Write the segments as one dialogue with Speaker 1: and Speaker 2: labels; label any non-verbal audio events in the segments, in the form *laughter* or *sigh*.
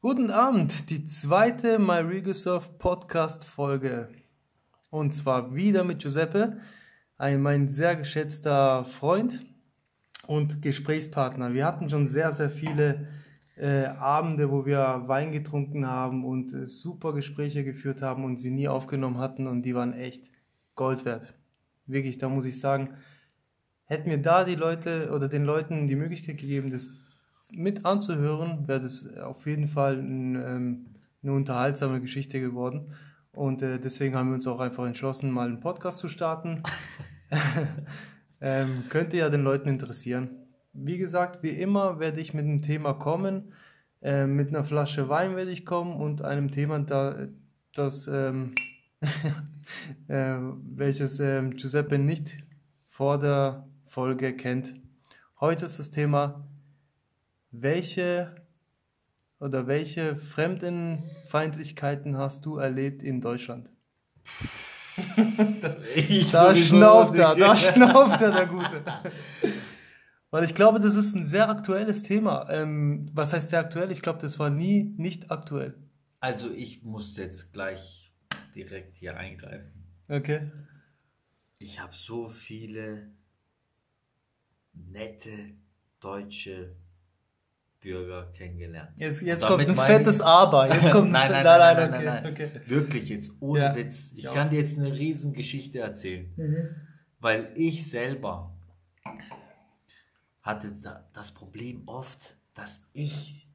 Speaker 1: Guten Abend, die zweite MyRegosurf Podcast Folge. Und zwar wieder mit Giuseppe, ein mein sehr geschätzter Freund und Gesprächspartner. Wir hatten schon sehr, sehr viele äh, Abende, wo wir Wein getrunken haben und äh, super Gespräche geführt haben und sie nie aufgenommen hatten und die waren echt Gold wert. Wirklich, da muss ich sagen, hätten wir da die Leute oder den Leuten die Möglichkeit gegeben, das mit anzuhören, wäre das auf jeden Fall ein, ähm, eine unterhaltsame Geschichte geworden. Und äh, deswegen haben wir uns auch einfach entschlossen, mal einen Podcast zu starten. *laughs* *laughs* ähm, könnte ja den Leuten interessieren. Wie gesagt, wie immer werde ich mit einem Thema kommen. Äh, mit einer Flasche Wein werde ich kommen und einem Thema, da, das, ähm, *laughs* äh, welches ähm, Giuseppe nicht vor der Folge kennt. Heute ist das Thema welche oder welche Fremdenfeindlichkeiten hast du erlebt in Deutschland? *laughs* Da schnauft er, da schnauft er, der Gute. *laughs* Weil ich glaube, das ist ein sehr aktuelles Thema. Ähm, was heißt sehr aktuell? Ich glaube, das war nie nicht aktuell.
Speaker 2: Also ich muss jetzt gleich direkt hier eingreifen.
Speaker 1: Okay.
Speaker 2: Ich habe so viele nette deutsche Bürger kennengelernt. Jetzt, jetzt kommt ein fettes Aber. Jetzt *laughs* kommt nein, nein, nein, nein, nein, nein, okay, okay. Wirklich jetzt, ohne ja, Witz. Ich kann dir jetzt eine riesen Geschichte erzählen. Mhm. Weil ich selber hatte das Problem oft, dass ich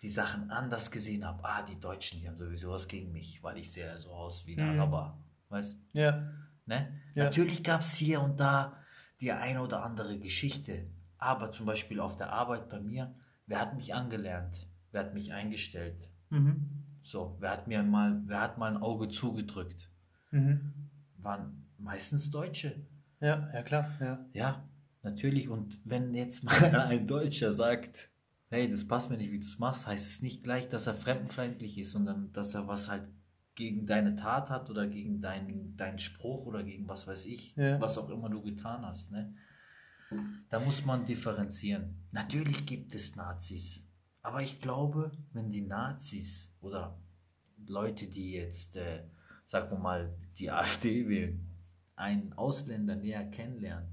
Speaker 2: die Sachen anders gesehen habe. Ah, die Deutschen, die haben sowieso was gegen mich, weil ich sehe so aus wie ein mhm. Araber. Weißt
Speaker 1: Ja.
Speaker 2: Ne? Ja. Natürlich gab es hier und da die eine oder andere Geschichte. Aber zum Beispiel auf der Arbeit bei mir, wer hat mich angelernt? Wer hat mich eingestellt? Mhm. So, wer hat mir mal, wer hat mal ein Auge zugedrückt? Mhm. Waren meistens Deutsche.
Speaker 1: Ja, ja klar, ja.
Speaker 2: Ja, natürlich. Und wenn jetzt *laughs* mal ein Deutscher sagt, hey, das passt mir nicht, wie du es machst, heißt es nicht gleich, dass er fremdenfeindlich ist, sondern dass er was halt gegen deine Tat hat oder gegen deinen, deinen Spruch oder gegen was weiß ich, ja. was auch immer du getan hast. Ne? Da muss man differenzieren. Natürlich gibt es Nazis. Aber ich glaube, wenn die Nazis oder Leute, die jetzt, äh, sagen wir mal, die *laughs* AfD wählen, einen Ausländer näher kennenlernen,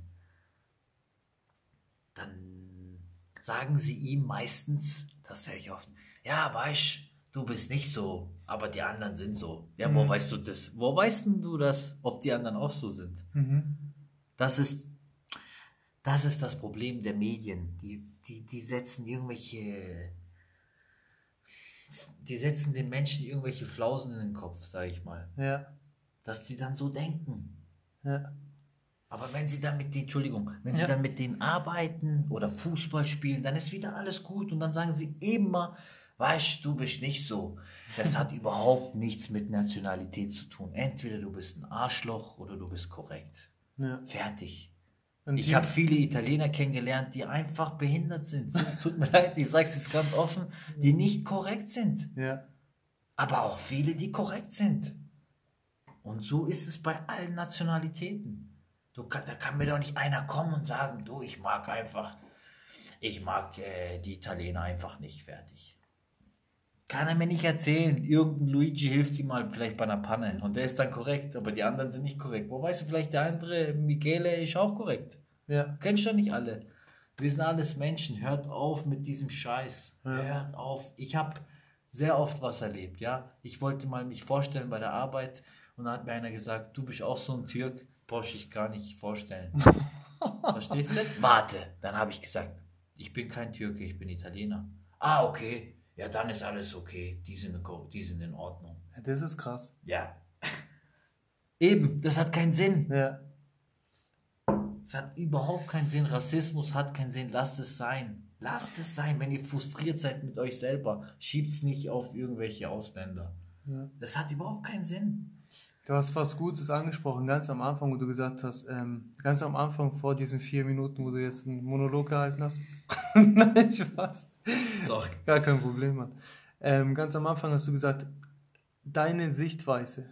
Speaker 2: dann sagen sie ihm meistens, das höre ich oft, ja, weißt du bist nicht so, aber die anderen sind so. Ja, wo mhm. weißt du das? Wo weißt du das, ob die anderen auch so sind? Mhm. Das ist das ist das Problem der Medien. Die, die, die setzen irgendwelche. Die setzen den Menschen irgendwelche Flausen in den Kopf, sag ich mal.
Speaker 1: Ja.
Speaker 2: Dass die dann so denken.
Speaker 1: Ja.
Speaker 2: Aber wenn sie dann mit denen, Entschuldigung, wenn sie ja. dann mit denen arbeiten oder Fußball spielen, dann ist wieder alles gut und dann sagen sie immer, weißt du, bist nicht so. Das hat *laughs* überhaupt nichts mit Nationalität zu tun. Entweder du bist ein Arschloch oder du bist korrekt.
Speaker 1: Ja.
Speaker 2: Fertig. Und ich habe viele Italiener kennengelernt, die einfach behindert sind. Tut mir *laughs* leid, ich sage es jetzt ganz offen, die nicht korrekt sind.
Speaker 1: Ja.
Speaker 2: Aber auch viele, die korrekt sind. Und so ist es bei allen Nationalitäten. Du, da kann mir doch nicht einer kommen und sagen, du, ich mag einfach, ich mag äh, die Italiener einfach nicht fertig. Kann er mir nicht erzählen. Irgendein Luigi hilft ihm mal vielleicht bei einer Panne und der ist dann korrekt, aber die anderen sind nicht korrekt. Wo weißt du, vielleicht der andere, Michele, ist auch korrekt.
Speaker 1: Ja.
Speaker 2: Kennst du nicht alle. Wir sind alles Menschen. Hört auf mit diesem Scheiß. Ja. Hört auf. Ich habe sehr oft was erlebt, ja. Ich wollte mal mich vorstellen bei der Arbeit und dann hat mir einer gesagt, du bist auch so ein Türk, brauche ich gar nicht vorstellen. *laughs* Verstehst du? Warte, dann habe ich gesagt, ich bin kein Türke, ich bin Italiener. Ah, okay ja, dann ist alles okay. Die sind, die sind in Ordnung.
Speaker 1: Ja, das ist krass.
Speaker 2: Ja. *laughs* Eben, das hat keinen Sinn.
Speaker 1: Ja.
Speaker 2: Es hat überhaupt keinen Sinn. Rassismus hat keinen Sinn. Lasst es sein. Lasst es sein. Wenn ihr frustriert seid mit euch selber, schiebt es nicht auf irgendwelche Ausländer. Ja. Das hat überhaupt keinen Sinn.
Speaker 1: Du hast was Gutes angesprochen, ganz am Anfang, wo du gesagt hast, ähm, ganz am Anfang vor diesen vier Minuten, wo du jetzt einen Monolog gehalten hast. *laughs* Nein, Spaß. Sorry. Gar kein Problem, Mann. Ähm, ganz am Anfang hast du gesagt, deine Sichtweise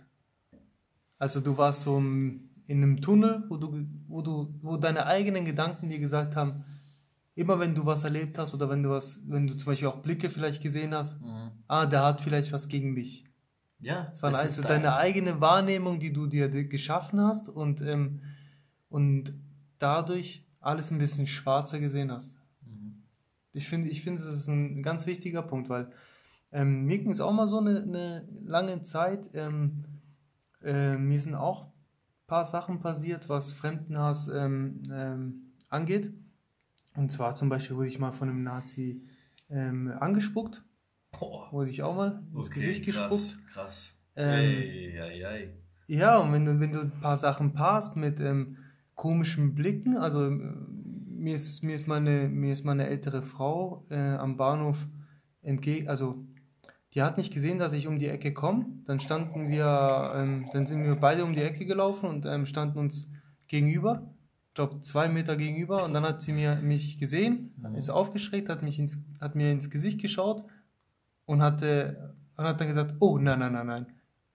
Speaker 1: Also du warst so in einem Tunnel, wo du, wo du, wo deine eigenen Gedanken dir gesagt haben, immer wenn du was erlebt hast oder wenn du was, wenn du zum Beispiel auch Blicke vielleicht gesehen hast, ah, der hat vielleicht was gegen mich.
Speaker 2: Ja,
Speaker 1: Das war
Speaker 2: es
Speaker 1: also deine
Speaker 2: ein-
Speaker 1: eigene Wahrnehmung, die du dir geschaffen hast und, ähm, und dadurch alles ein bisschen schwarzer gesehen hast.
Speaker 2: Mhm.
Speaker 1: Ich finde, ich finde, das ist ein ganz wichtiger Punkt, weil ähm, mir ging es auch mal so eine, eine lange Zeit. Ähm, äh, mir sind auch ein paar Sachen passiert, was Fremdenhass ähm, ähm, angeht. Und zwar zum Beispiel wurde ich mal von einem Nazi ähm, angespuckt,
Speaker 2: Boah.
Speaker 1: wurde ich auch mal ins
Speaker 2: Okay,
Speaker 1: Gesicht
Speaker 2: krass,
Speaker 1: gespuckt.
Speaker 2: Krass.
Speaker 1: Ähm,
Speaker 2: Ei, ei, ei.
Speaker 1: Ja, und wenn du, wenn du ein paar Sachen passt mit ähm, komischen Blicken, also ähm, mir ist, mir ist meine, mir ist meine ältere Frau äh, am Bahnhof entgegen, also die hat nicht gesehen, dass ich um die Ecke komme. Dann standen wir, ähm, dann sind wir beide um die Ecke gelaufen und ähm, standen uns gegenüber, ich glaube zwei Meter gegenüber. Und dann hat sie mir, mich gesehen, ist aufgeschreckt, hat, mich ins, hat mir ins Gesicht geschaut und hatte, und hat dann gesagt, oh nein, nein, nein, nein.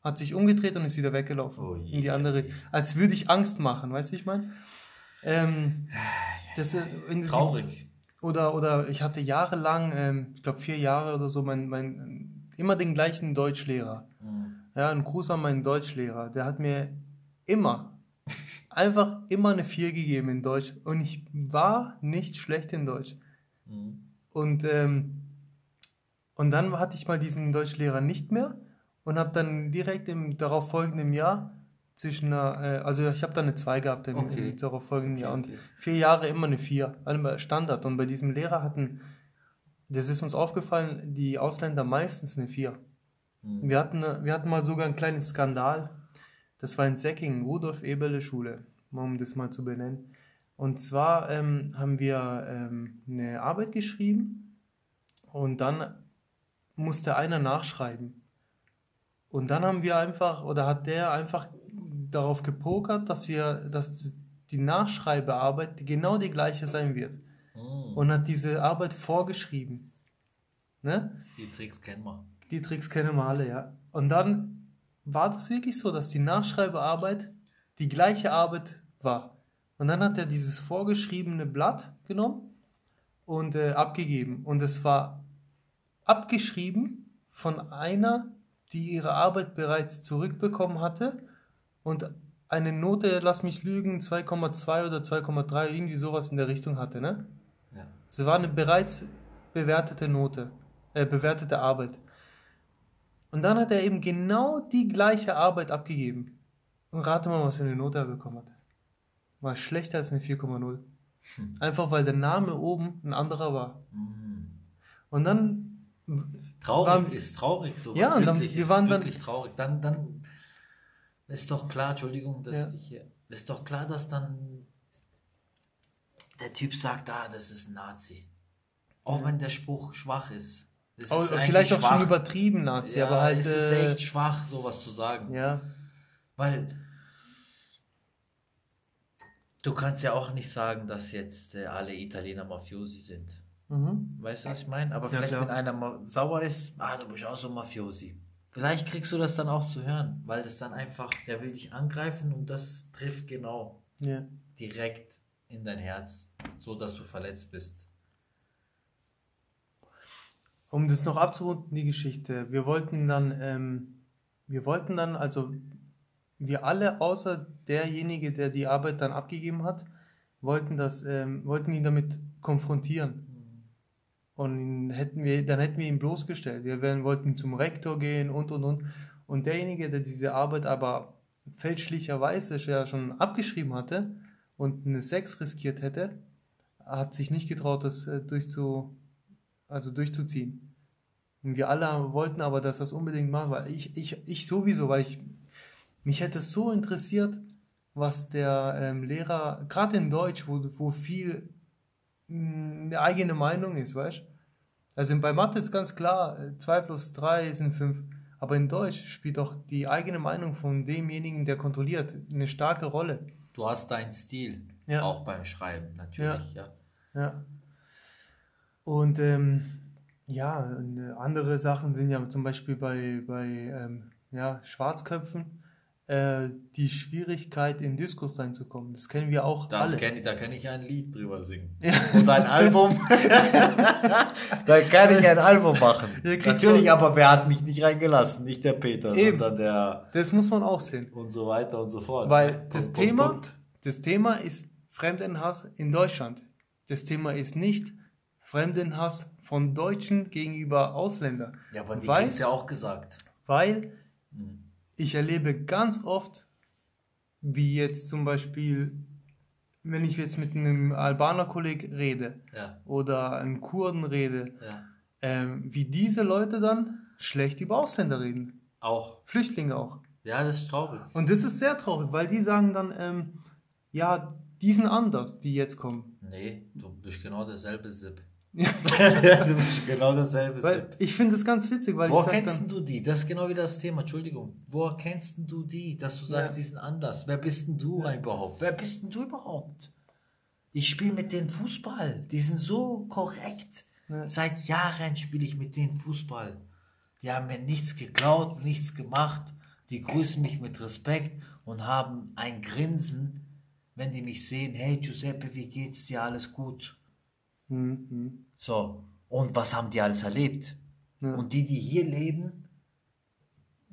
Speaker 1: Hat sich umgedreht und ist wieder weggelaufen.
Speaker 2: Oh
Speaker 1: in die andere. Als würde ich Angst machen, weißt du, ich meine? Ähm, das, äh,
Speaker 2: Traurig.
Speaker 1: Oder, oder ich hatte jahrelang, ähm, ich glaube vier Jahre oder so, mein, mein, immer den gleichen Deutschlehrer.
Speaker 2: Mhm.
Speaker 1: Ja, ein Gruß an meinen Deutschlehrer. Der hat mir immer, einfach immer eine 4 gegeben in Deutsch. Und ich war nicht schlecht in Deutsch.
Speaker 2: Mhm.
Speaker 1: Und, ähm, und dann hatte ich mal diesen Deutschlehrer nicht mehr und habe dann direkt im darauf folgenden Jahr zwischen einer, äh, also ich habe dann eine 2 gehabt im,
Speaker 2: Okay.
Speaker 1: im darauf folgenden Jahr und vier Jahre immer eine 4, also Standard. Und bei diesem Lehrer hatten, das ist uns aufgefallen, die Ausländer meistens eine 4.
Speaker 2: Mhm.
Speaker 1: Wir hatten, wir hatten mal sogar einen kleinen Skandal. Das war in Säckingen, Rudolf Eberle Schule, um das mal zu benennen. Und zwar ähm, haben wir ähm, eine Arbeit geschrieben und dann musste einer nachschreiben. Und dann haben wir einfach, oder hat der einfach darauf gepokert, dass wir, dass die Nachschreibearbeit genau die gleiche sein wird.
Speaker 2: Mhm.
Speaker 1: Und hat diese Arbeit vorgeschrieben. Ne?
Speaker 2: Die Tricks kennen wir.
Speaker 1: Die Tricks kennen wir alle, ja. Und dann war das wirklich so, dass die Nachschreibearbeit die gleiche Arbeit war. Und dann hat er dieses vorgeschriebene Blatt genommen und äh, abgegeben. Und es war abgeschrieben von einer, die ihre Arbeit bereits zurückbekommen hatte und eine Note, lass mich lügen, 2,2 oder 2,3, irgendwie sowas in der Richtung hatte, ne?
Speaker 2: Ja.
Speaker 1: Es war eine bereits bewertete Note, äh, bewertete Arbeit. Und dann hat er eben genau die gleiche Arbeit abgegeben. Und rate mal, was für eine Note er bekommen hat. War schlechter als eine 4,0. Einfach weil der Name oben ein anderer war.
Speaker 2: Mhm.
Speaker 1: Und dann,
Speaker 2: Traurig
Speaker 1: Waren-
Speaker 2: ist traurig, so
Speaker 1: Ja, und dann-
Speaker 2: wirklich
Speaker 1: wir
Speaker 2: ist
Speaker 1: waren dann-
Speaker 2: wirklich traurig. Dann, dann ist doch klar, Entschuldigung, dass
Speaker 1: Ja.
Speaker 2: ich hier, ist doch klar, dass dann der Typ sagt, ah, das ist ein Nazi. Auch wenn der Spruch schwach ist. Das
Speaker 1: oh,
Speaker 2: ist
Speaker 1: vielleicht auch
Speaker 2: schwach.
Speaker 1: schon übertrieben, Nazi,
Speaker 2: ja,
Speaker 1: aber halt.
Speaker 2: es ist
Speaker 1: äh,
Speaker 2: echt schwach, sowas zu sagen.
Speaker 1: ja,
Speaker 2: Weil du kannst ja auch nicht sagen, dass jetzt äh, alle Italiener Mafiosi sind.
Speaker 1: Mhm.
Speaker 2: Weißt du, was ich meine? Aber
Speaker 1: Ja,
Speaker 2: vielleicht,
Speaker 1: klar.
Speaker 2: wenn einer ma- sauer ist, ah, du bist auch so Mafiosi. Vielleicht kriegst du das dann auch zu hören, weil das dann einfach, der will dich angreifen und das trifft genau
Speaker 1: ja.
Speaker 2: direkt in dein Herz, so dass du verletzt bist.
Speaker 1: Um das noch abzurunden, die Geschichte. Wir wollten dann, ähm, wir wollten dann, also wir alle, außer derjenige, der die Arbeit dann abgegeben hat, wollten das, ähm, wollten ihn damit konfrontieren. Und hätten wir, dann hätten wir ihn bloßgestellt. Wir wären, wollten zum Rektor gehen und und und. Und derjenige, der diese Arbeit aber fälschlicherweise schon abgeschrieben hatte und eine 6 riskiert hätte, hat sich nicht getraut, das äh, durchzu, also durchzuziehen. Und wir alle wollten aber, dass das unbedingt machen, weil ich, ich, ich sowieso, weil ich, mich hätte es so interessiert, was der ähm, Lehrer, gerade in Deutsch, wo, wo viel mh, eine eigene Meinung ist, weißt Also bei Mathe ist ganz klar, 2 plus 3 sind 5. Aber in Deutsch spielt auch die eigene Meinung von demjenigen, der kontrolliert, eine starke Rolle.
Speaker 2: Du hast deinen Stil,
Speaker 1: Ja.
Speaker 2: auch beim Schreiben natürlich, ja.
Speaker 1: Ja. Und ähm, ja, äh, andere Sachen sind ja zum Beispiel bei, bei ähm, ja, Schwarzköpfen. Äh, die Schwierigkeit, in Diskos reinzukommen. Das kennen wir auch
Speaker 2: Das
Speaker 1: alle.
Speaker 2: kenn da kann ich ein Lied drüber singen. Und ein Album. *laughs* da kann ich ein Album machen. Natürlich,
Speaker 1: so-
Speaker 2: aber wer hat mich nicht reingelassen? Nicht der Peter,
Speaker 1: Eben.
Speaker 2: sondern der
Speaker 1: Das muss man auch sehen.
Speaker 2: und so weiter und so fort.
Speaker 1: Weil
Speaker 2: Punkt,
Speaker 1: das
Speaker 2: Punkt,
Speaker 1: Thema,
Speaker 2: Punkt.
Speaker 1: das Thema ist Fremdenhass in Deutschland. Das Thema ist nicht Fremdenhass von Deutschen gegenüber Ausländern.
Speaker 2: Ja, aber die
Speaker 1: weil,
Speaker 2: kriegt's ja auch gesagt.
Speaker 1: weil ich erlebe ganz oft, wie jetzt zum Beispiel, wenn ich jetzt mit einem Albaner-Kolleg rede
Speaker 2: Ja,
Speaker 1: oder einem Kurden rede,
Speaker 2: ja.
Speaker 1: ähm, wie diese Leute dann schlecht über Ausländer reden.
Speaker 2: Auch.
Speaker 1: Flüchtlinge auch.
Speaker 2: Ja, das ist traurig.
Speaker 1: Und das ist sehr traurig, weil die sagen dann, ähm, ja, die sind anders, die jetzt kommen.
Speaker 2: Nee, du bist genau derselbe *laughs* Du bist genau derselbe
Speaker 1: Weil ich finde das ganz witzig, weil
Speaker 2: Woher
Speaker 1: ich
Speaker 2: kennst
Speaker 1: dann,
Speaker 2: du die? Das ist genau wieder das Thema, Entschuldigung. Woher kennst du die, dass du sagst,
Speaker 1: Ja.
Speaker 2: die sind anders? Wer bist denn du überhaupt? Wer bist denn du überhaupt? Ich spiele mit denen Fußball. Die sind so korrekt.
Speaker 1: Ja.
Speaker 2: Seit Jahren spiele ich mit denen Fußball. Die haben mir nichts geklaut, nichts gemacht. Die grüßen mich mit Respekt und haben ein Grinsen, wenn die mich sehen. Hey Giuseppe, wie geht's dir? Alles gut?
Speaker 1: Hm, hm.
Speaker 2: So, und was haben die alles erlebt?
Speaker 1: Ja.
Speaker 2: Und die, die hier leben,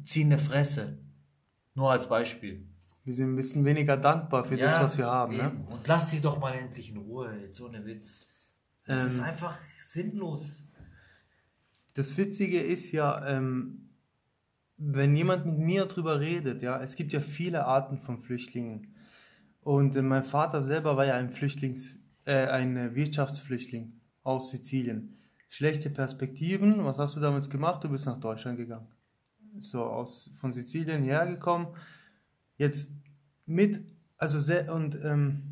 Speaker 2: ziehen eine Fresse. Nur als Beispiel.
Speaker 1: wir sind ein bisschen weniger dankbar für das,
Speaker 2: Ja,
Speaker 1: was wir haben. Ne?
Speaker 2: Und lass die doch mal endlich in Ruhe, jetzt ohne Witz. Das
Speaker 1: Ähm,
Speaker 2: ist einfach sinnlos.
Speaker 1: Das Witzige ist ja, ähm, wenn jemand mit mir drüber redet, ja, es gibt ja viele Arten von Flüchtlingen. Und äh, mein Vater selber war ja ein Flüchtlings, äh, ein Wirtschaftsflüchtling aus Sizilien. Schlechte Perspektiven. Was hast du damals gemacht? Du bist nach Deutschland gegangen. So aus von Sizilien hergekommen. Jetzt mit, also sehr und ähm,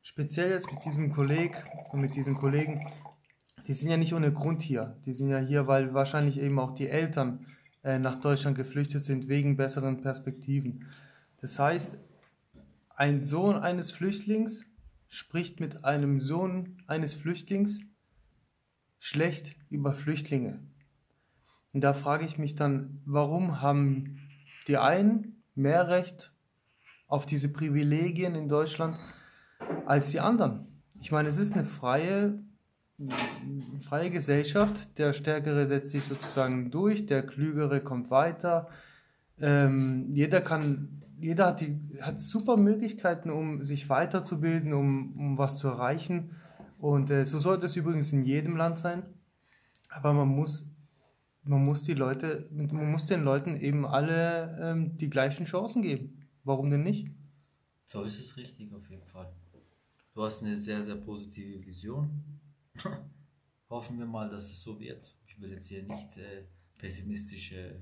Speaker 1: speziell jetzt mit diesem Kolleg und mit diesem Kollegen, die sind ja nicht ohne Grund hier. Die sind ja hier, weil wahrscheinlich eben auch die Eltern äh, nach Deutschland geflüchtet sind wegen besseren Perspektiven. Das heißt, ein Sohn eines Flüchtlings spricht mit einem Sohn eines Flüchtlings schlecht über Flüchtlinge. Und da frage ich mich dann, warum haben die einen mehr Recht auf diese Privilegien in Deutschland als die anderen? Ich meine, es ist eine freie freie Gesellschaft, der Stärkere setzt sich sozusagen durch, der Klügere kommt weiter. Ähm, jeder kann, jeder hat, die, hat super Möglichkeiten, um sich weiterzubilden, um, um was zu erreichen. Und äh, so sollte es übrigens in jedem Land sein. Aber man muss, man muss die Leute, man muss den Leuten eben alle ähm, die gleichen Chancen geben. Warum denn nicht?
Speaker 2: So ist es richtig auf jeden Fall. Du hast eine sehr, sehr positive Vision. *laughs* Hoffen wir mal, dass es so wird. Ich will jetzt hier nicht äh, pessimistische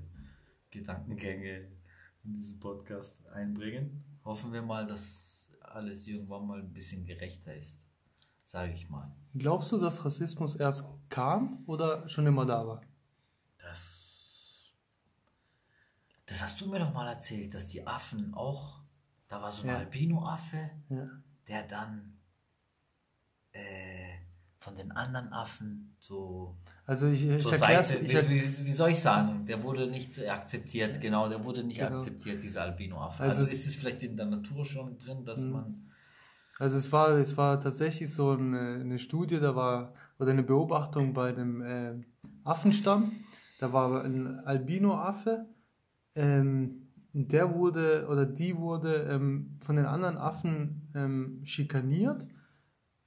Speaker 2: Gedankengänge in diesen Podcast einbringen. Hoffen wir mal, dass alles irgendwann mal ein bisschen gerechter ist. Sage ich mal.
Speaker 1: Glaubst du, dass Rassismus erst kam oder schon immer da war?
Speaker 2: Das, das hast du mir doch mal erzählt, dass die Affen auch, da war so ein
Speaker 1: Ja.
Speaker 2: Albino-Affe,
Speaker 1: Ja.
Speaker 2: der dann äh, von den anderen Affen so
Speaker 1: Also ich, ich
Speaker 2: zur
Speaker 1: erkläre
Speaker 2: wie, wie, wie soll ich sagen, der wurde nicht akzeptiert, genau, der wurde nicht
Speaker 1: Genau.
Speaker 2: akzeptiert, dieser Albino-Affe.
Speaker 1: Also
Speaker 2: Also, ist es vielleicht in der Natur schon drin, dass
Speaker 1: Mhm.
Speaker 2: man,
Speaker 1: Also es war, es war tatsächlich so eine, eine Studie, da war, oder eine Beobachtung bei einem äh, Affenstamm. Da war ein Albino-Affe, ähm, der wurde oder die wurde ähm, von den anderen Affen ähm, schikaniert,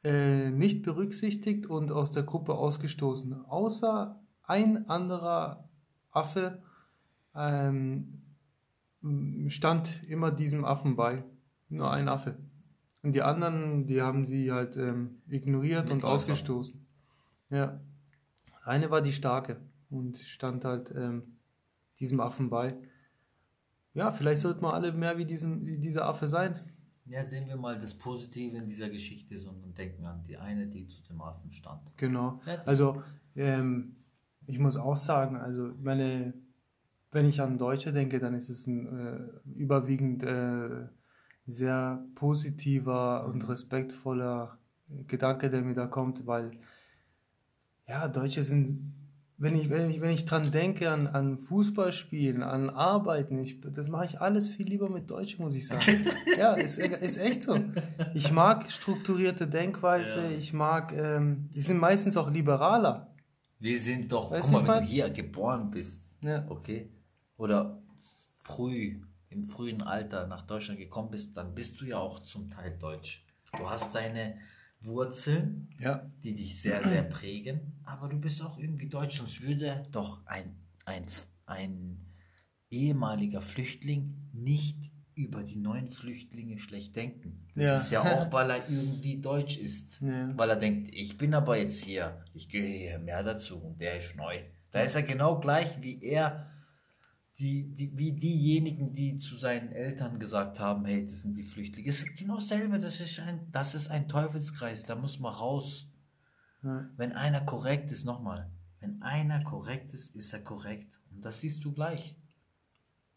Speaker 1: äh, nicht berücksichtigt und aus der Gruppe ausgestoßen. Außer ein anderer Affe ähm, stand immer diesem Affen bei. Nur ein Affe. Und die anderen, die haben sie halt ähm, ignoriert und
Speaker 2: Mitläufer.
Speaker 1: ausgestoßen. Ja. Eine war die starke und stand halt ähm, diesem Affen bei. Ja, vielleicht sollten wir alle mehr wie, diesem, wie dieser Affe sein.
Speaker 2: Ja, sehen wir mal das Positive in dieser Geschichte und denken an die eine, die zu dem Affen stand.
Speaker 1: Genau. Also, ähm, ich muss auch sagen, also meine, wenn ich an Deutsche denke, dann ist es ein äh, überwiegend äh, sehr positiver und respektvoller Gedanke, der mir da kommt, weil ja, Deutsche sind wenn ich, wenn ich, wenn ich dran denke, an, an Fußballspielen, an Arbeiten, ich, das mache ich alles viel lieber mit Deutsch, muss ich sagen. *laughs* ja, ist, ist echt so. Ich mag strukturierte Denkweise,
Speaker 2: Ja.
Speaker 1: ich mag, ähm, die sind meistens auch liberaler.
Speaker 2: Wir sind doch,
Speaker 1: Weißt
Speaker 2: guck mal, wenn du hier geboren bist,
Speaker 1: Ja.
Speaker 2: okay, oder früh, im frühen Alter nach Deutschland gekommen bist, dann bist du ja auch zum Teil deutsch. Du hast deine Wurzeln,
Speaker 1: Ja.
Speaker 2: die dich sehr, sehr *clears throat* prägen, aber du bist auch irgendwie deutsch, sonst würde doch ein, ein, ein ehemaliger Flüchtling nicht über die neuen Flüchtlinge schlecht denken. Das
Speaker 1: Ja.
Speaker 2: ist ja auch, *laughs* weil er irgendwie deutsch ist.
Speaker 1: Ja.
Speaker 2: Weil er denkt, ich bin aber jetzt hier, ich gehöre hier mehr dazu und der ist neu. Da ist er genau gleich wie er, die, die, wie diejenigen, die zu seinen Eltern gesagt haben, hey, das sind die Flüchtlinge. Es ist genau dasselbe, das ist ein, das ist ein Teufelskreis, da muss man raus.
Speaker 1: Ja.
Speaker 2: Wenn einer korrekt ist, nochmal, wenn einer korrekt ist, ist er korrekt. Und das siehst du gleich.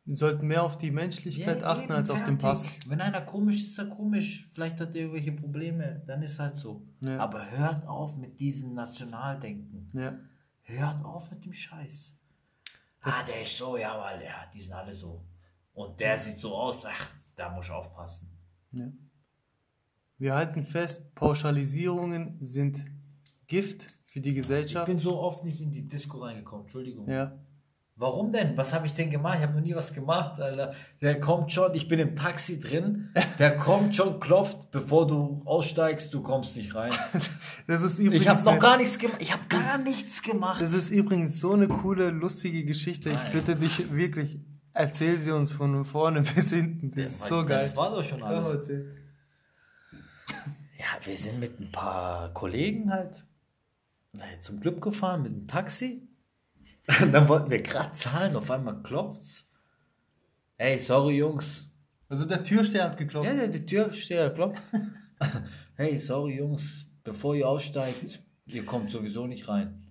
Speaker 1: Wir sollten mehr auf die Menschlichkeit
Speaker 2: Ja,
Speaker 1: achten als auf den Pass.
Speaker 2: Wenn einer komisch ist, ist er komisch. Vielleicht hat er irgendwelche Probleme, dann ist halt so.
Speaker 1: Ja.
Speaker 2: Aber hört auf mit diesem Nationaldenken.
Speaker 1: Ja.
Speaker 2: Hört auf mit dem Scheiß. Ah, der ist so, ja, weil ja, die sind alle so. Und der sieht so aus, ach, da muss ich aufpassen.
Speaker 1: Ja. Wir halten fest, Pauschalisierungen sind Gift für die
Speaker 2: Ich
Speaker 1: Gesellschaft.
Speaker 2: bin so oft nicht in die Disco reingekommen, Entschuldigung.
Speaker 1: Ja.
Speaker 2: Warum denn? Was habe ich denn gemacht? Ich habe noch nie was gemacht, Alter. Der kommt schon, ich bin im Taxi drin, der *laughs* kommt schon, klopft, bevor du aussteigst, du kommst nicht rein. *laughs*
Speaker 1: Das ist übrigens
Speaker 2: Ich habe noch gar nichts gemacht. Ich habe gar nichts gemacht.
Speaker 1: Das ist übrigens so eine coole, lustige Geschichte. Ich
Speaker 2: Nein.
Speaker 1: bitte dich wirklich, erzähl sie uns von vorne *laughs* bis hinten. Das ist so geil.
Speaker 2: Das war doch schon
Speaker 1: Ja,
Speaker 2: alles. Ja, wir sind mit ein paar Kollegen halt naja, zum Club gefahren mit dem Taxi. *laughs* Dann wollten wir gerade zahlen, auf einmal klopft's. Ey, sorry Jungs.
Speaker 1: Also der Türsteher hat geklopft.
Speaker 2: Ja, ja, die Türsteher klopft. *laughs* hey, sorry Jungs, bevor ihr aussteigt, ihr kommt sowieso nicht rein.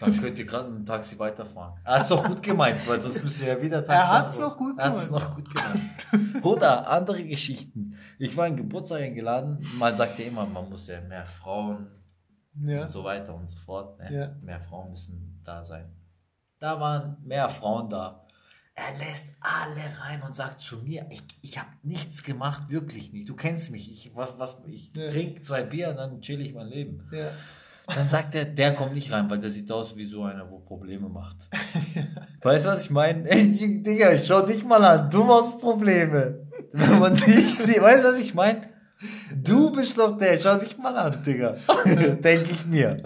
Speaker 2: Dann könnt ihr gerade mit dem Taxi weiterfahren. Er hat's doch gut gemeint, weil sonst müsst ihr ja wieder Taxi
Speaker 1: Er hat's
Speaker 2: anrufen.
Speaker 1: noch gut
Speaker 2: Er hat's
Speaker 1: gemeint.
Speaker 2: noch gut gemeint. Oder andere Geschichten. Ich war in Geburtstag eingeladen. Man sagt ja immer, man muss ja mehr Frauen
Speaker 1: Ja.
Speaker 2: und so weiter und so fort. Ne?
Speaker 1: Ja.
Speaker 2: Mehr Frauen müssen da sein. Da waren mehr Frauen da. Er lässt alle rein und sagt zu mir, ich, ich habe nichts gemacht, wirklich nicht. Du kennst mich. Ich, was, was, ich
Speaker 1: Ja.
Speaker 2: trinke zwei Bier und dann chill ich mein Leben.
Speaker 1: Ja.
Speaker 2: Dann sagt er, der kommt nicht rein, weil der sieht aus wie so einer, wo Probleme macht. *laughs* weißt du, was ich meine? *laughs* Ey, Digga, schau dich mal an, du machst Probleme. *laughs* Wenn man dich sieht, weißt du, was ich meine? Du bist doch der, schau dich mal an, Digga. Denke ich mir.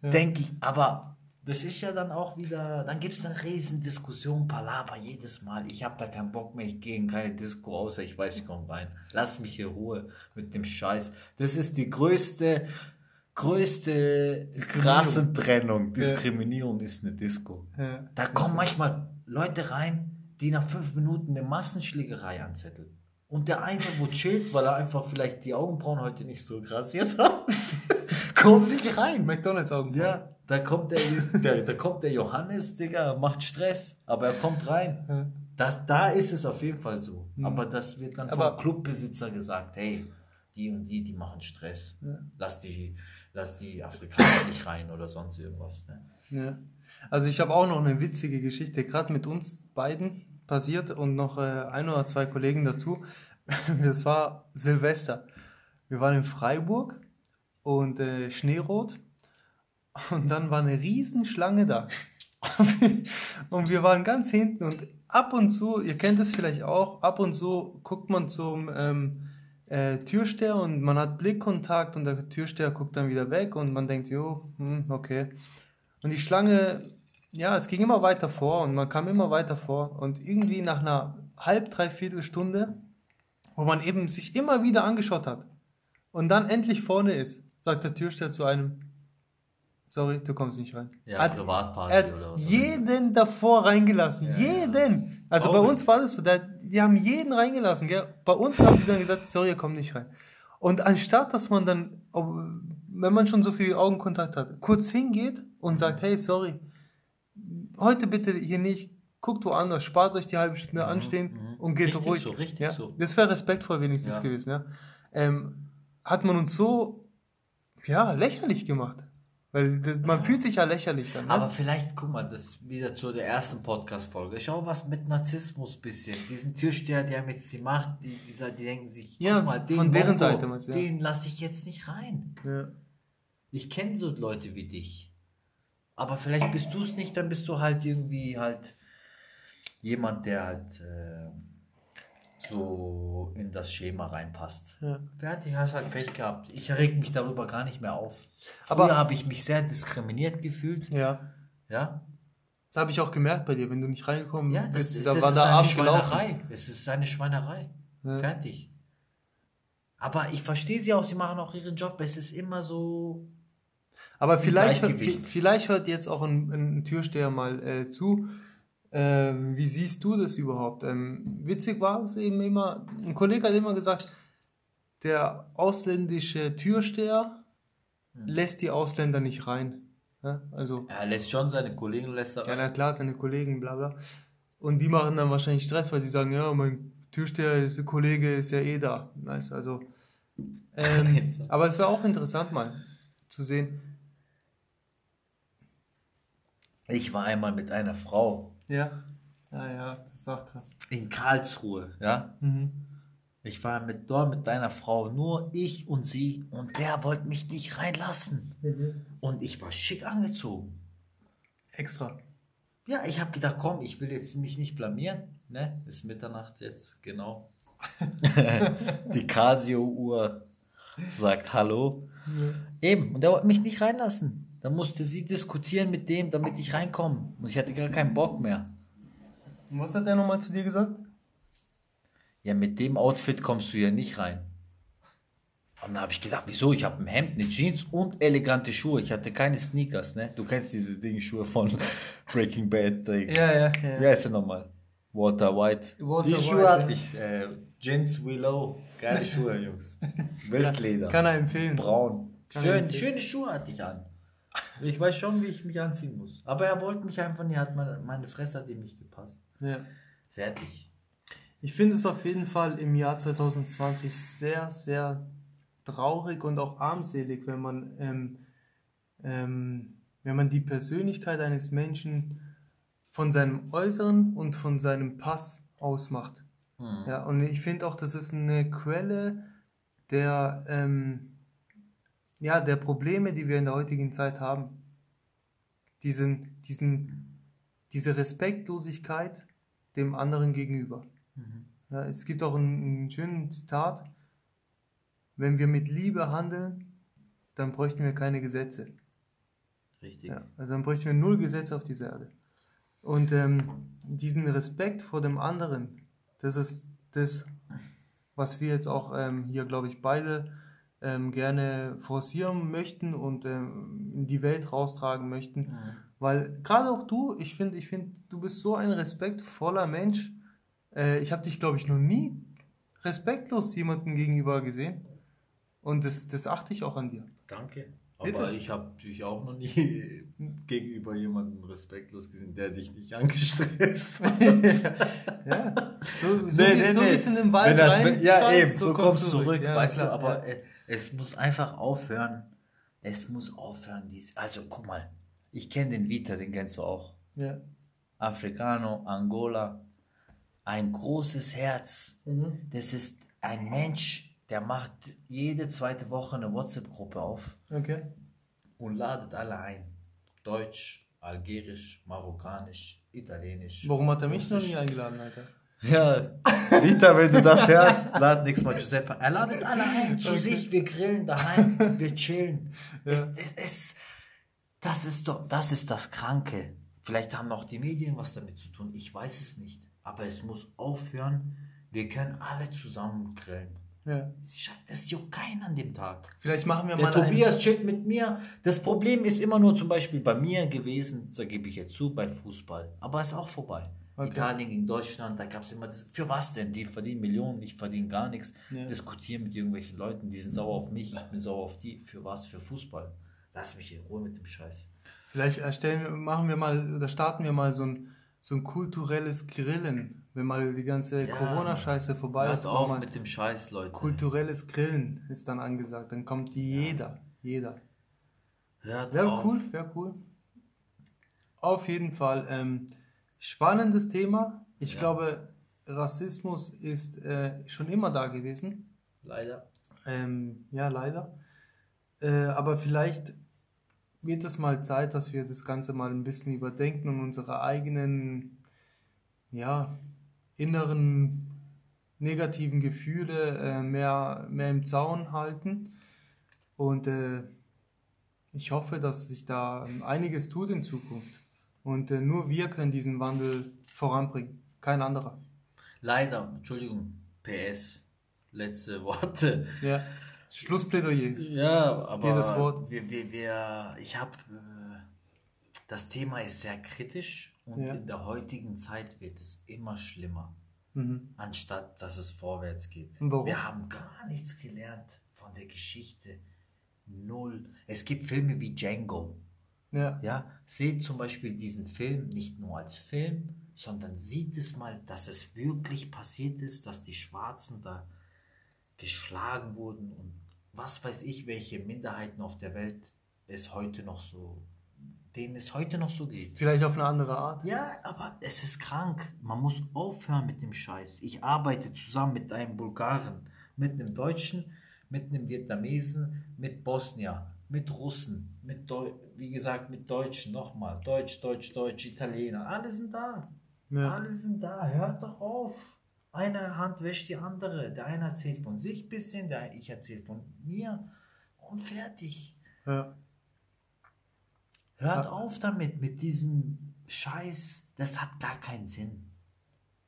Speaker 2: Denke ich, aber das ist ja dann auch wieder, dann gibt es eine riesen Diskussion, Palaver jedes Mal. Ich habe da keinen Bock mehr, ich gehe in keine Disco, außer ich weiß, ich komme rein. Lass mich hier Ruhe mit dem Scheiß. Das ist die größte, größte krasse Trennung. Diskriminierung ist eine Disco.
Speaker 1: Ja.
Speaker 2: Da kommen manchmal Leute rein, die nach fünf Minuten eine Massenschlägerei anzetteln. Und der eine, wo chillt, weil er einfach vielleicht die Augenbrauen heute nicht so rasiert hat, *laughs* kommt nicht rein.
Speaker 1: McDonalds Augen.
Speaker 2: Ja, da kommt der, *laughs* der, da kommt der Johannes, Digga, macht Stress, aber er kommt rein. Das, da ist es auf jeden Fall so.
Speaker 1: Mhm.
Speaker 2: Aber das wird dann
Speaker 1: Aber-
Speaker 2: vom Clubbesitzer gesagt, hey, die und die, die machen Stress.
Speaker 1: Ja.
Speaker 2: Lass, die, lass die Afrikaner *laughs* nicht rein oder sonst irgendwas. Ne?
Speaker 1: Ja. Also ich habe auch noch eine witzige Geschichte, gerade mit uns beiden passiert und noch äh, ein oder zwei Kollegen dazu. *laughs* Das war Silvester. Wir waren in Freiburg und äh, Schneerot und dann war eine Riesenschlange da. *laughs* Und wir waren ganz hinten und ab und zu, ihr kennt es vielleicht auch, ab und zu guckt man zum ähm, äh, Türsteher und man hat Blickkontakt und der Türsteher guckt dann wieder weg und man denkt, jo, hm, okay. Und die Schlange, ja, es ging immer weiter vor und man kam immer weiter vor und irgendwie nach einer halb, dreiviertel Stunde, wo man eben sich immer wieder angeschaut hat und dann endlich vorne ist, sagt der Türsteher zu einem, sorry, du kommst nicht rein.
Speaker 2: Ja,
Speaker 1: Hat-
Speaker 2: Privatparty
Speaker 1: er
Speaker 2: oder
Speaker 1: hat
Speaker 2: was.
Speaker 1: jeden davor reingelassen.
Speaker 2: Ja,
Speaker 1: jeden. Also bei
Speaker 2: Traurig.
Speaker 1: uns war das so. Der, die haben jeden reingelassen. Gell? Bei uns haben die dann gesagt, sorry, ihr kommt nicht rein. Und anstatt, dass man dann, wenn man schon so viel Augenkontakt hat, kurz hingeht und sagt, hey, sorry, heute bitte hier nicht, guckt woanders, spart euch die halbe Stunde anstehen
Speaker 2: mhm.
Speaker 1: und geht
Speaker 2: Richtig
Speaker 1: ruhig.
Speaker 2: so, richtig
Speaker 1: ja?
Speaker 2: so.
Speaker 1: Das wäre respektvoll wenigstens
Speaker 2: Ja.
Speaker 1: gewesen. Ja? Ähm, hat man uns so ja, lächerlich gemacht. Weil das, man fühlt sich ja lächerlich dann. Ne?
Speaker 2: Aber vielleicht, guck mal, das wieder zu der ersten Podcast-Folge. Schau was mit Narzissmus bisschen. Diesen Türsteher, der mit sie macht, die, dieser, die denken sich,
Speaker 1: Ja,
Speaker 2: mal, den
Speaker 1: von deren
Speaker 2: Bongo,
Speaker 1: Seite meinst ja.
Speaker 2: Den lasse ich jetzt nicht rein.
Speaker 1: ja.
Speaker 2: Ich kenne so Leute wie dich. Aber vielleicht bist du es nicht, dann bist du halt irgendwie halt jemand, der halt äh, so in das Schema reinpasst.
Speaker 1: Ja.
Speaker 2: Fertig, hast halt Pech gehabt. Ich reg mich darüber gar nicht mehr auf.
Speaker 1: Aber-
Speaker 2: Früher habe ich mich sehr diskriminiert gefühlt.
Speaker 1: ja.
Speaker 2: Ja,
Speaker 1: Das habe ich auch gemerkt bei dir, wenn du nicht reingekommen
Speaker 2: ja das,
Speaker 1: bist.
Speaker 2: das
Speaker 1: Da
Speaker 2: ist
Speaker 1: war der
Speaker 2: eine
Speaker 1: Arm gelaufen.
Speaker 2: Schweinerei. Es ist eine Schweinerei.
Speaker 1: Ja.
Speaker 2: Fertig. Aber ich verstehe sie auch, sie machen auch ihren Job. Es ist immer so.
Speaker 1: Aber vielleicht, hört- vielleicht hört jetzt auch ein, ein Türsteher mal äh, zu. Ähm, wie siehst du das überhaupt? Ähm, witzig war es eben immer, ein Kollege hat immer gesagt, der ausländische Türsteher
Speaker 2: Hm.
Speaker 1: lässt die Ausländer nicht rein. Ja, also,
Speaker 2: Er lässt schon seine Kollegen lässt er
Speaker 1: ja, na klar, seine Kollegen, bla bla. Und die machen dann wahrscheinlich Stress, weil sie sagen, ja, mein Türsteher, ist, der Kollege ist ja eh da. Nice, also. Ähm, *laughs* aber es wäre auch interessant mal zu sehen.
Speaker 2: Ich war einmal mit einer Frau
Speaker 1: Ja. Ja, ja, das ist auch krass.
Speaker 2: in Karlsruhe, ja.
Speaker 1: Mhm.
Speaker 2: Ich war mit dort mit deiner Frau, nur ich und sie, und der wollte mich nicht reinlassen. Und ich war schick angezogen.
Speaker 1: Extra.
Speaker 2: Ja, ich habe gedacht, komm, ich will jetzt mich nicht blamieren. Ne, ist Mitternacht jetzt, genau. *laughs* Die Casio-Uhr sagt Hallo. Eben, und er wollte mich nicht reinlassen. Dann musste sie diskutieren mit dem, damit ich reinkomme. Und ich hatte gar keinen Bock mehr.
Speaker 1: Und was hat er nochmal zu dir gesagt?
Speaker 2: Ja, mit dem Outfit kommst du hier nicht rein. Und dann habe ich gedacht, wieso? Ich habe ein Hemd, eine Jeans und elegante Schuhe. Ich hatte keine Sneakers, ne? Du kennst diese Dinge-Schuhe von *laughs* Breaking Bad. Ding.
Speaker 1: Ja, ja,
Speaker 2: Wie heißt der nochmal? Water White.
Speaker 1: Water
Speaker 2: Die Schuhe
Speaker 1: White,
Speaker 2: hatte
Speaker 1: ja.
Speaker 2: ich. Äh, Jeans Willow. Geile Schuhe, Jungs. *laughs* Wildleder.
Speaker 1: Kann er empfehlen.
Speaker 2: Braun.
Speaker 1: Kann
Speaker 2: Schön,
Speaker 1: empfehlen.
Speaker 2: schöne Schuhe hatte ich an. Ich weiß schon, wie ich mich anziehen muss. Aber er wollte mich einfach nicht, hat meine, meine Fresse hat ihm nicht gepasst.
Speaker 1: Ja.
Speaker 2: Fertig.
Speaker 1: Ich finde es auf jeden Fall im Jahr 2020 sehr, sehr traurig und auch armselig, wenn man, ähm, ähm, wenn man die Persönlichkeit eines Menschen von seinem Äußeren und von seinem Pass ausmacht.
Speaker 2: Hm.
Speaker 1: Ja, und ich finde auch, das ist eine Quelle der, ähm, ja, der Probleme, die wir in der heutigen Zeit haben. Diesen, diesen, diese Respektlosigkeit dem anderen gegenüber.
Speaker 2: Mhm.
Speaker 1: Ja, es gibt auch ein, ein schönes Zitat, wenn wir mit Liebe handeln, dann bräuchten wir keine Gesetze.
Speaker 2: Richtig.
Speaker 1: Ja, also dann bräuchten wir null Gesetze auf dieser Erde. Und ähm, diesen Respekt vor dem anderen, das ist das, was wir jetzt auch ähm, hier, glaube ich, beide ähm, gerne forcieren möchten und ähm, in die Welt raustragen möchten.
Speaker 2: Mhm.
Speaker 1: Weil gerade auch du, ich finde, ich finde, du bist so ein respektvoller Mensch. Äh, ich habe dich, glaube ich, noch nie respektlos jemandem gegenüber gesehen. Und das, das achte ich auch an dir.
Speaker 2: Danke.
Speaker 1: Bitte.
Speaker 2: Aber ich habe dich auch noch nie *laughs* gegenüber jemandem respektlos gesehen, der dich nicht angestresst hat. *laughs*
Speaker 1: Ja, so, so,
Speaker 2: Nee,
Speaker 1: wie,
Speaker 2: nee,
Speaker 1: so
Speaker 2: nee.
Speaker 1: wie es in den Wald
Speaker 2: Wenn das,
Speaker 1: rein
Speaker 2: ja, eben, so, kommst du zurück,
Speaker 1: Ja,
Speaker 2: weißt du, aber äh, es muss einfach aufhören. Es muss aufhören, dies. Also, guck mal, ich kenne den Vita, den kennst du auch.
Speaker 1: Ja.
Speaker 2: Africano, Angola, ein großes Herz.
Speaker 1: Mhm.
Speaker 2: Das ist ein Mensch, der macht jede zweite Woche eine WhatsApp-Gruppe auf
Speaker 1: Okay.
Speaker 2: und ladet alle ein. Deutsch, Algerisch, Marokkanisch, Italienisch.
Speaker 1: Warum hat er mich noch nie eingeladen, Alter?
Speaker 2: Ja, Rita, wenn du das hörst, lad nächstes Mal Giuseppe. Er ladet alle ein zu sich, wir grillen daheim, wir chillen.
Speaker 1: Ja.
Speaker 2: Es, es, das ist doch, das ist das Kranke. Vielleicht haben auch die Medien was damit zu tun, ich weiß es nicht. Aber es muss aufhören, wir können alle zusammen grillen.
Speaker 1: Ja.
Speaker 2: Das juckt keinen an dem Tag.
Speaker 1: Vielleicht machen wir
Speaker 2: Der
Speaker 1: mal einen-
Speaker 2: Tobias chillt mit mir. Das Problem ist immer nur zum Beispiel bei mir gewesen, da gebe ich jetzt zu, bei Fußball. Aber ist auch vorbei.
Speaker 1: Okay.
Speaker 2: Italien gegen Deutschland, da gab es immer das. Für was denn? Die verdienen Millionen, ich verdiene gar nichts.
Speaker 1: Ja.
Speaker 2: Diskutieren mit irgendwelchen Leuten, die sind sauer auf mich, ich bin sauer auf die. Für was? Für Fußball. Lass mich in Ruhe mit dem Scheiß.
Speaker 1: Vielleicht erstellen wir, machen wir mal oder starten wir mal so ein, so ein kulturelles Grillen, wenn mal die ganze
Speaker 2: Ja,
Speaker 1: Corona-Scheiße vorbei
Speaker 2: Hört
Speaker 1: ist.
Speaker 2: auf
Speaker 1: machen wir
Speaker 2: mit dem Scheiß, Leute.
Speaker 1: kulturelles Grillen ist dann angesagt. Dann kommt jeder, jeder.
Speaker 2: Hört
Speaker 1: Wäre
Speaker 2: auf.
Speaker 1: cool, wäre cool. Auf jeden Fall. Ähm, spannendes Thema. Ich
Speaker 2: Ja.
Speaker 1: glaube, Rassismus ist äh, schon immer da gewesen.
Speaker 2: Leider.
Speaker 1: Ähm, ja, leider. Äh, aber vielleicht wird es mal Zeit, dass wir das Ganze mal ein bisschen überdenken und unsere eigenen, ja, inneren negativen Gefühle äh, mehr, mehr im Zaun halten. Und äh, ich hoffe, dass sich da einiges tut in Zukunft. Und äh, nur wir können diesen Wandel voranbringen, kein anderer.
Speaker 2: Leider, Entschuldigung, PS, letzte Worte. *laughs*
Speaker 1: Ja. Schlussplädoyer.
Speaker 2: Ja, aber
Speaker 1: Jedes Wort.
Speaker 2: Wir, wir, wir, ich habe, äh, das Thema ist sehr kritisch und
Speaker 1: Ja.
Speaker 2: in der heutigen Zeit wird es immer schlimmer,
Speaker 1: Mhm.
Speaker 2: anstatt dass es vorwärts geht.
Speaker 1: Warum?
Speaker 2: Wir haben gar nichts gelernt von der Geschichte. Null. Es gibt Filme wie Django.
Speaker 1: Ja.
Speaker 2: Ja, seht zum Beispiel diesen Film nicht nur als Film, sondern sieht es mal, dass es wirklich passiert ist, dass die Schwarzen da geschlagen wurden und was weiß ich, welche Minderheiten auf der Welt es heute noch so, denen es heute noch so geht.
Speaker 1: Vielleicht auf eine andere Art.
Speaker 2: Ja, aber es ist krank. Man muss aufhören mit dem Scheiß. Ich arbeite zusammen mit einem Bulgaren, mit einem Deutschen, mit einem Vietnamesen, mit Bosnier, mit Russen, mit Deu wie gesagt mit Deutschen nochmal. Deutsch, Deutsch, Deutsch, Italiener. Alle sind da.
Speaker 1: Ja.
Speaker 2: Alle sind da. Hört doch auf. Eine Hand wäscht die andere. Der eine erzählt von sich ein bisschen, der ich erzähle von mir. Und fertig.
Speaker 1: Ja.
Speaker 2: Hört
Speaker 1: Ja.
Speaker 2: auf damit, mit diesem Scheiß. Das hat gar keinen Sinn.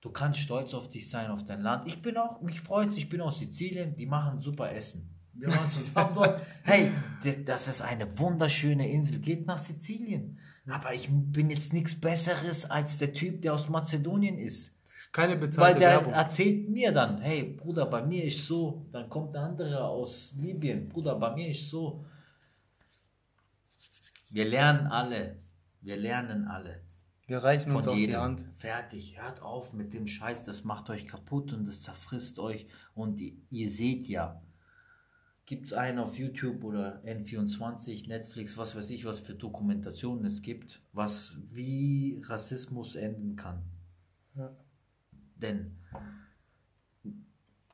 Speaker 2: Du kannst stolz auf dich sein, auf dein Land. Ich bin auch, mich freut's, ich bin aus Sizilien, die machen super Essen. Wir waren zusammen dort. *laughs* Hey, das ist eine wunderschöne Insel. Geht nach Sizilien. Aber ich bin jetzt nichts Besseres als der Typ, der aus Mazedonien ist.
Speaker 1: Das ist keine
Speaker 2: Weil
Speaker 1: bezahlte
Speaker 2: der
Speaker 1: Werbung.
Speaker 2: erzählt mir dann, hey Bruder, bei mir ist so. Dann kommt der andere aus Libyen, Bruder, bei mir ist so. Wir lernen alle. Wir lernen alle.
Speaker 1: Wir reichen uns auf die. Hand.
Speaker 2: Fertig. Hört auf mit dem Scheiß, das macht euch kaputt und das zerfrisst euch. Und ihr seht ja, gibt es einen auf YouTube oder N24, Netflix, was weiß ich, was für Dokumentationen es gibt, was wie Rassismus enden kann.
Speaker 1: Ja.
Speaker 2: Denn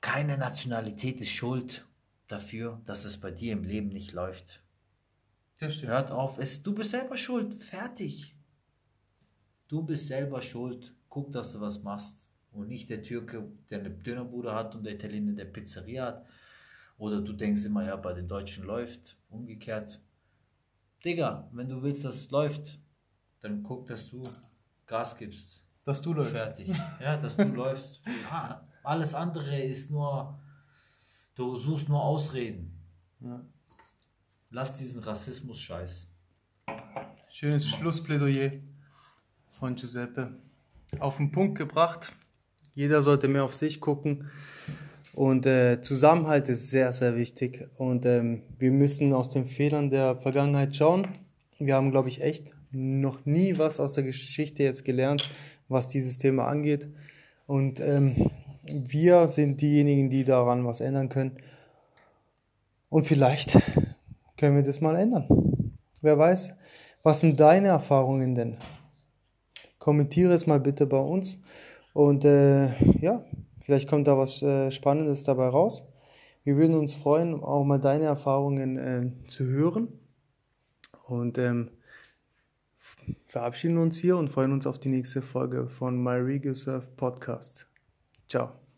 Speaker 2: keine Nationalität ist schuld dafür, dass es bei dir im Leben nicht läuft. Hört auf, es, du bist selber schuld. Fertig. Du bist selber schuld. Guck, dass du was machst. Und nicht der Türke, der eine Dönerbude hat und der Italiener, der Pizzeria hat. Oder du denkst immer, ja, bei den Deutschen läuft. Umgekehrt. Digga, wenn du willst, dass es läuft, dann guck, dass du Gas gibst.
Speaker 1: Dass du läufst.
Speaker 2: Fertig. *laughs* Ja, dass du läufst. Ja, alles andere ist nur, du suchst nur Ausreden.
Speaker 1: Ja.
Speaker 2: Lass diesen Rassismus-Scheiß.
Speaker 1: Schönes Schlussplädoyer von Giuseppe. Auf den Punkt gebracht. Jeder sollte mehr auf sich gucken. Und äh, Zusammenhalt ist sehr, sehr wichtig. Und ähm, wir müssen aus den Fehlern der Vergangenheit schauen. Wir haben, glaube ich, echt noch nie was aus der Geschichte jetzt gelernt, was dieses Thema angeht. Und ähm, wir sind diejenigen, die daran was ändern können. Und vielleicht können wir das mal ändern. Wer weiß, was sind deine Erfahrungen denn? Kommentiere es mal bitte bei uns. Und äh, ja, vielleicht kommt da was äh, Spannendes dabei raus. Wir würden uns freuen, auch mal deine Erfahrungen äh, zu hören. Und ähm, verabschieden uns hier und freuen uns auf die nächste Folge von My Surf Podcast. Ciao.